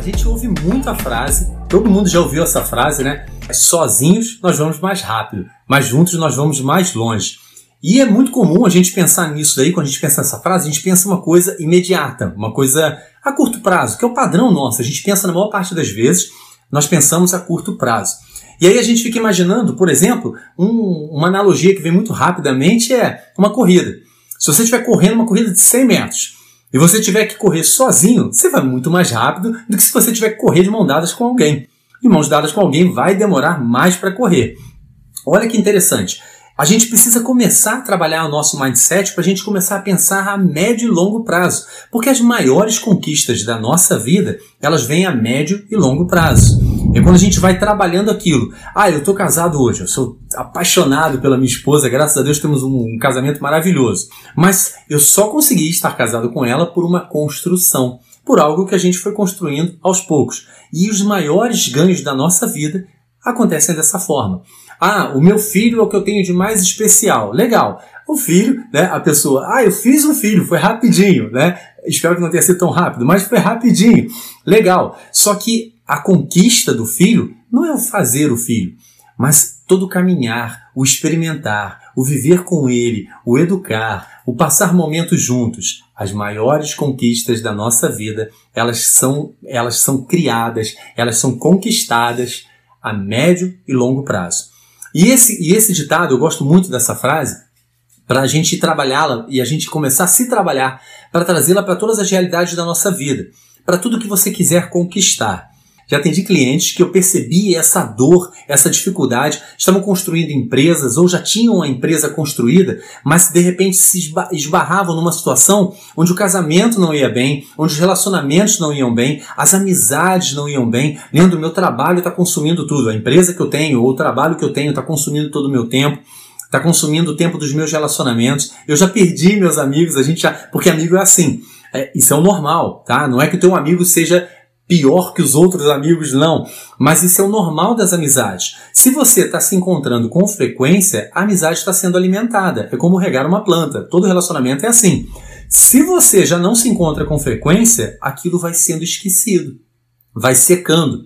A gente ouve muito a frase, todo mundo já ouviu essa frase, né? Sozinhos nós vamos mais rápido, mas juntos nós vamos mais longe. E é muito comum a gente pensar nisso daí, quando a gente pensa nessa frase, a gente pensa uma coisa imediata, uma coisa a curto prazo, que é o padrão nosso. A gente pensa na maior parte das vezes, nós pensamos a curto prazo. E aí a gente fica imaginando, por exemplo, um, uma analogia que vem muito rapidamente é uma corrida. Se você estiver correndo uma corrida de 100 metros e você tiver que correr sozinho, você vai muito mais rápido do que se você tiver que correr de mãos dadas com alguém. E mãos dadas com alguém vai demorar mais para correr. Olha que interessante. A gente precisa começar a trabalhar o nosso mindset para a gente começar a pensar a médio e longo prazo, porque as maiores conquistas da nossa vida elas vêm a médio e longo prazo. É quando a gente vai trabalhando aquilo. Ah, eu estou casado hoje, eu sou apaixonado pela minha esposa, graças a Deus temos um, um casamento maravilhoso. Mas eu só consegui estar casado com ela por uma construção, por algo que a gente foi construindo aos poucos. E os maiores ganhos da nossa vida acontecem dessa forma. Ah, o meu filho é o que eu tenho de mais especial. Legal. O filho, né? A pessoa, ah, eu fiz um filho, foi rapidinho, né? Espero que não tenha sido tão rápido, mas foi rapidinho. Legal. Só que a conquista do filho não é o fazer o filho, mas todo o caminhar, o experimentar, o viver com ele, o educar, o passar momentos juntos. As maiores conquistas da nossa vida, elas são, elas são criadas, elas são conquistadas a médio e longo prazo. E esse, e esse ditado, eu gosto muito dessa frase, para a gente trabalhá-la e a gente começar a se trabalhar para trazê-la para todas as realidades da nossa vida, para tudo que você quiser conquistar. Já atendi clientes que eu percebi essa dor, essa dificuldade, estavam construindo empresas ou já tinham a empresa construída, mas de repente se esbarravam numa situação onde o casamento não ia bem, onde os relacionamentos não iam bem, as amizades não iam bem. Leandro, meu trabalho está consumindo tudo, a empresa que eu tenho ou o trabalho que eu tenho está consumindo todo o meu tempo está consumindo o tempo dos meus relacionamentos. Eu já perdi meus amigos, a gente já. Porque amigo é assim. É, isso é o normal, tá? Não é que o teu amigo seja pior que os outros amigos, não. Mas isso é o normal das amizades. Se você está se encontrando com frequência, a amizade está sendo alimentada. É como regar uma planta. Todo relacionamento é assim. Se você já não se encontra com frequência, aquilo vai sendo esquecido, vai secando.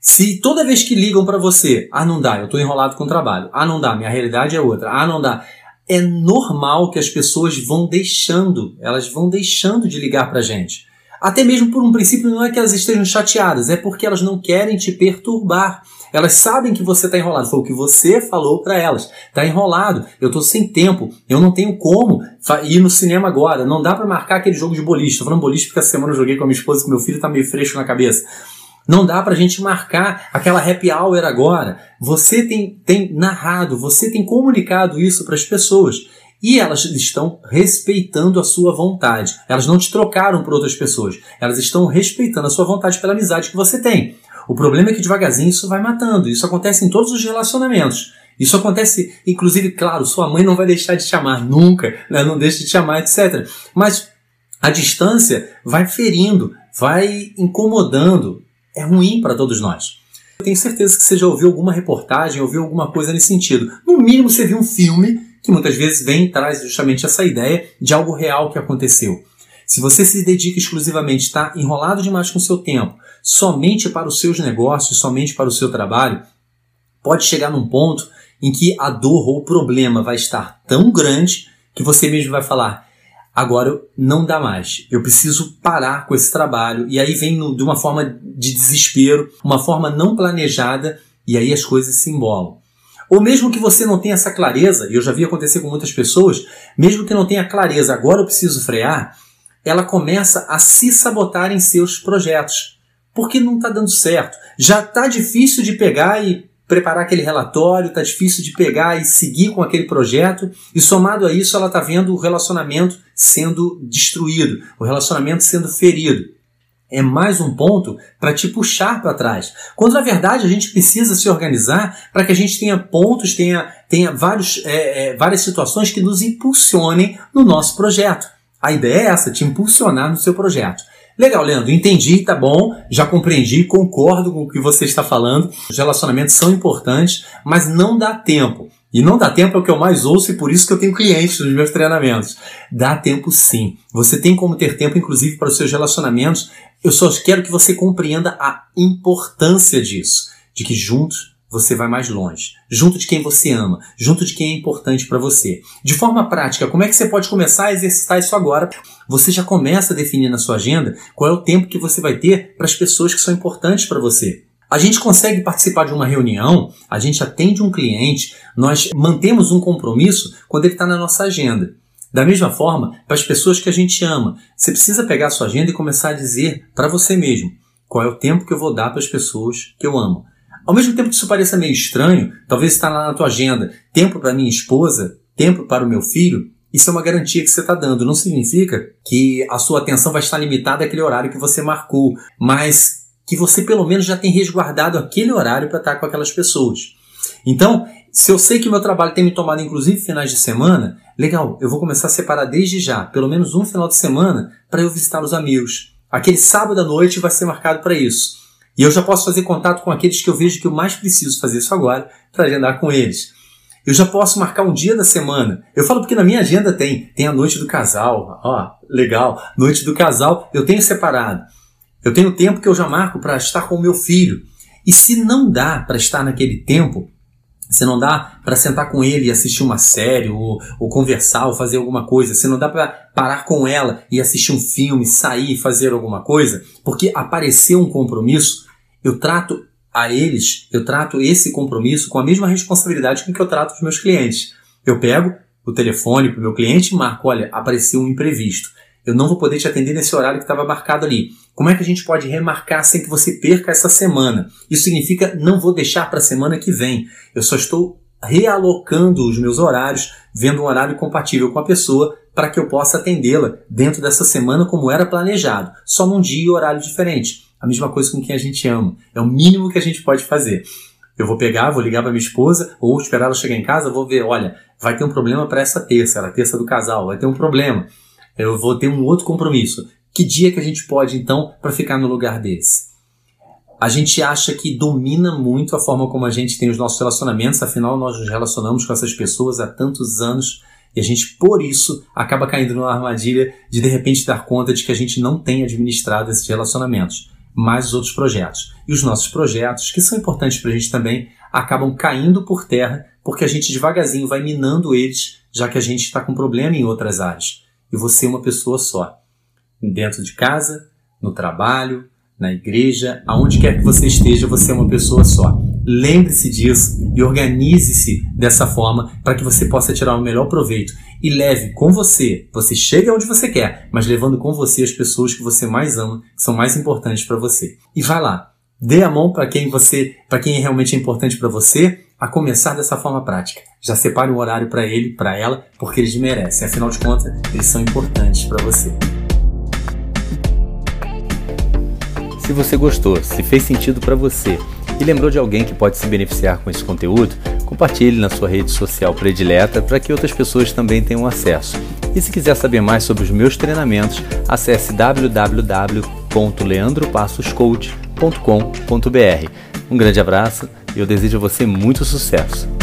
Se toda vez que ligam para você, ah, não dá, eu estou enrolado com o trabalho, ah, não dá, minha realidade é outra, ah, não dá, é normal que as pessoas vão deixando, elas vão deixando de ligar para gente. Até mesmo por um princípio, não é que elas estejam chateadas, é porque elas não querem te perturbar. Elas sabem que você está enrolado. Foi o que você falou para elas. Está enrolado. Eu estou sem tempo. Eu não tenho como ir no cinema agora. Não dá para marcar aquele jogo de boliche. Estou falando boliche porque essa semana eu joguei com a minha esposa, que meu filho está meio fresco na cabeça. Não dá para a gente marcar aquela happy hour agora. Você tem, tem narrado, você tem comunicado isso para as pessoas e elas estão respeitando a sua vontade. Elas não te trocaram por outras pessoas. Elas estão respeitando a sua vontade pela amizade que você tem. O problema é que devagarzinho isso vai matando. Isso acontece em todos os relacionamentos. Isso acontece, inclusive, claro, sua mãe não vai deixar de te amar nunca, né? não deixa de te amar, etc. Mas a distância vai ferindo, vai incomodando. É ruim para todos nós. Eu tenho certeza que você já ouviu alguma reportagem, ouviu alguma coisa nesse sentido. No mínimo, você viu um filme que muitas vezes vem e traz justamente essa ideia de algo real que aconteceu. Se você se dedica exclusivamente, está enrolado demais com o seu tempo, somente para os seus negócios, somente para o seu trabalho, pode chegar num ponto em que a dor ou o problema vai estar tão grande que você mesmo vai falar: agora não dá mais, eu preciso parar com esse trabalho. E aí vem de uma forma de desespero, uma forma não planejada, e aí as coisas se embolam. Ou mesmo que você não tenha essa clareza, e eu já vi acontecer com muitas pessoas, mesmo que não tenha clareza, agora eu preciso frear, ela começa a se sabotar em seus projetos. Porque não está dando certo. Já está difícil de pegar e preparar aquele relatório, está difícil de pegar e seguir com aquele projeto, e somado a isso, ela está vendo o relacionamento sendo destruído, o relacionamento sendo ferido é mais um ponto para te puxar para trás. Quando na verdade a gente precisa se organizar para que a gente tenha pontos, tenha, tenha vários, é, é, várias situações que nos impulsionem no nosso projeto. A ideia é essa, te impulsionar no seu projeto. Legal, Leandro, entendi, tá bom, já compreendi, concordo com o que você está falando. Os relacionamentos são importantes, mas não dá tempo. E não dá tempo é o que eu mais ouço e por isso que eu tenho clientes nos meus treinamentos. Dá tempo sim. Você tem como ter tempo, inclusive, para os seus relacionamentos. Eu só quero que você compreenda a importância disso. De que juntos você vai mais longe. Junto de quem você ama, junto de quem é importante para você. De forma prática, como é que você pode começar a exercitar isso agora? Você já começa a definir na sua agenda qual é o tempo que você vai ter para as pessoas que são importantes para você. A gente consegue participar de uma reunião, a gente atende um cliente, nós mantemos um compromisso quando ele está na nossa agenda. Da mesma forma, para as pessoas que a gente ama, você precisa pegar a sua agenda e começar a dizer para você mesmo qual é o tempo que eu vou dar para as pessoas que eu amo. Ao mesmo tempo que isso pareça meio estranho, talvez está lá na tua agenda, tempo para minha esposa, tempo para o meu filho, isso é uma garantia que você está dando. Não significa que a sua atenção vai estar limitada àquele horário que você marcou, mas que você pelo menos já tem resguardado aquele horário para estar com aquelas pessoas. Então, se eu sei que meu trabalho tem me tomado inclusive finais de semana, legal, eu vou começar a separar desde já, pelo menos um final de semana, para eu visitar os amigos. Aquele sábado à noite vai ser marcado para isso. E eu já posso fazer contato com aqueles que eu vejo que eu mais preciso fazer isso agora para agendar com eles. Eu já posso marcar um dia da semana. Eu falo porque na minha agenda tem, tem a noite do casal. Ó, legal, noite do casal, eu tenho separado. Eu tenho tempo que eu já marco para estar com o meu filho. E se não dá para estar naquele tempo, se não dá para sentar com ele e assistir uma série, ou, ou conversar, ou fazer alguma coisa, se não dá para parar com ela e assistir um filme, sair e fazer alguma coisa, porque apareceu um compromisso, eu trato a eles, eu trato esse compromisso com a mesma responsabilidade com que eu trato os meus clientes. Eu pego o telefone para o meu cliente e marco: olha, apareceu um imprevisto eu não vou poder te atender nesse horário que estava marcado ali. Como é que a gente pode remarcar sem que você perca essa semana? Isso significa não vou deixar para a semana que vem. Eu só estou realocando os meus horários, vendo um horário compatível com a pessoa para que eu possa atendê-la dentro dessa semana como era planejado, só num dia e horário diferente. A mesma coisa com quem a gente ama. É o mínimo que a gente pode fazer. Eu vou pegar, vou ligar para minha esposa ou esperar ela chegar em casa, vou ver, olha, vai ter um problema para essa terça, era a terça do casal, vai ter um problema eu vou ter um outro compromisso. Que dia que a gente pode então para ficar no lugar desse? A gente acha que domina muito a forma como a gente tem os nossos relacionamentos, afinal nós nos relacionamos com essas pessoas há tantos anos e a gente por isso acaba caindo numa armadilha de de repente dar conta de que a gente não tem administrado esses relacionamentos, mas os outros projetos. E os nossos projetos, que são importantes para a gente também, acabam caindo por terra porque a gente devagarzinho vai minando eles, já que a gente está com problema em outras áreas e você é uma pessoa só. Dentro de casa, no trabalho, na igreja, aonde quer que você esteja, você é uma pessoa só. Lembre-se disso e organize-se dessa forma para que você possa tirar o melhor proveito e leve com você. Você chega onde você quer, mas levando com você as pessoas que você mais ama, que são mais importantes para você. E vai lá, dê a mão para quem você, para quem realmente é importante para você a começar dessa forma prática. Já separe um horário para ele, para ela, porque eles merecem. Afinal de contas, eles são importantes para você. Se você gostou, se fez sentido para você e lembrou de alguém que pode se beneficiar com esse conteúdo, compartilhe na sua rede social predileta para que outras pessoas também tenham acesso. E se quiser saber mais sobre os meus treinamentos, acesse www.leandropassoscoach.com.br. Um grande abraço eu desejo a você muito sucesso.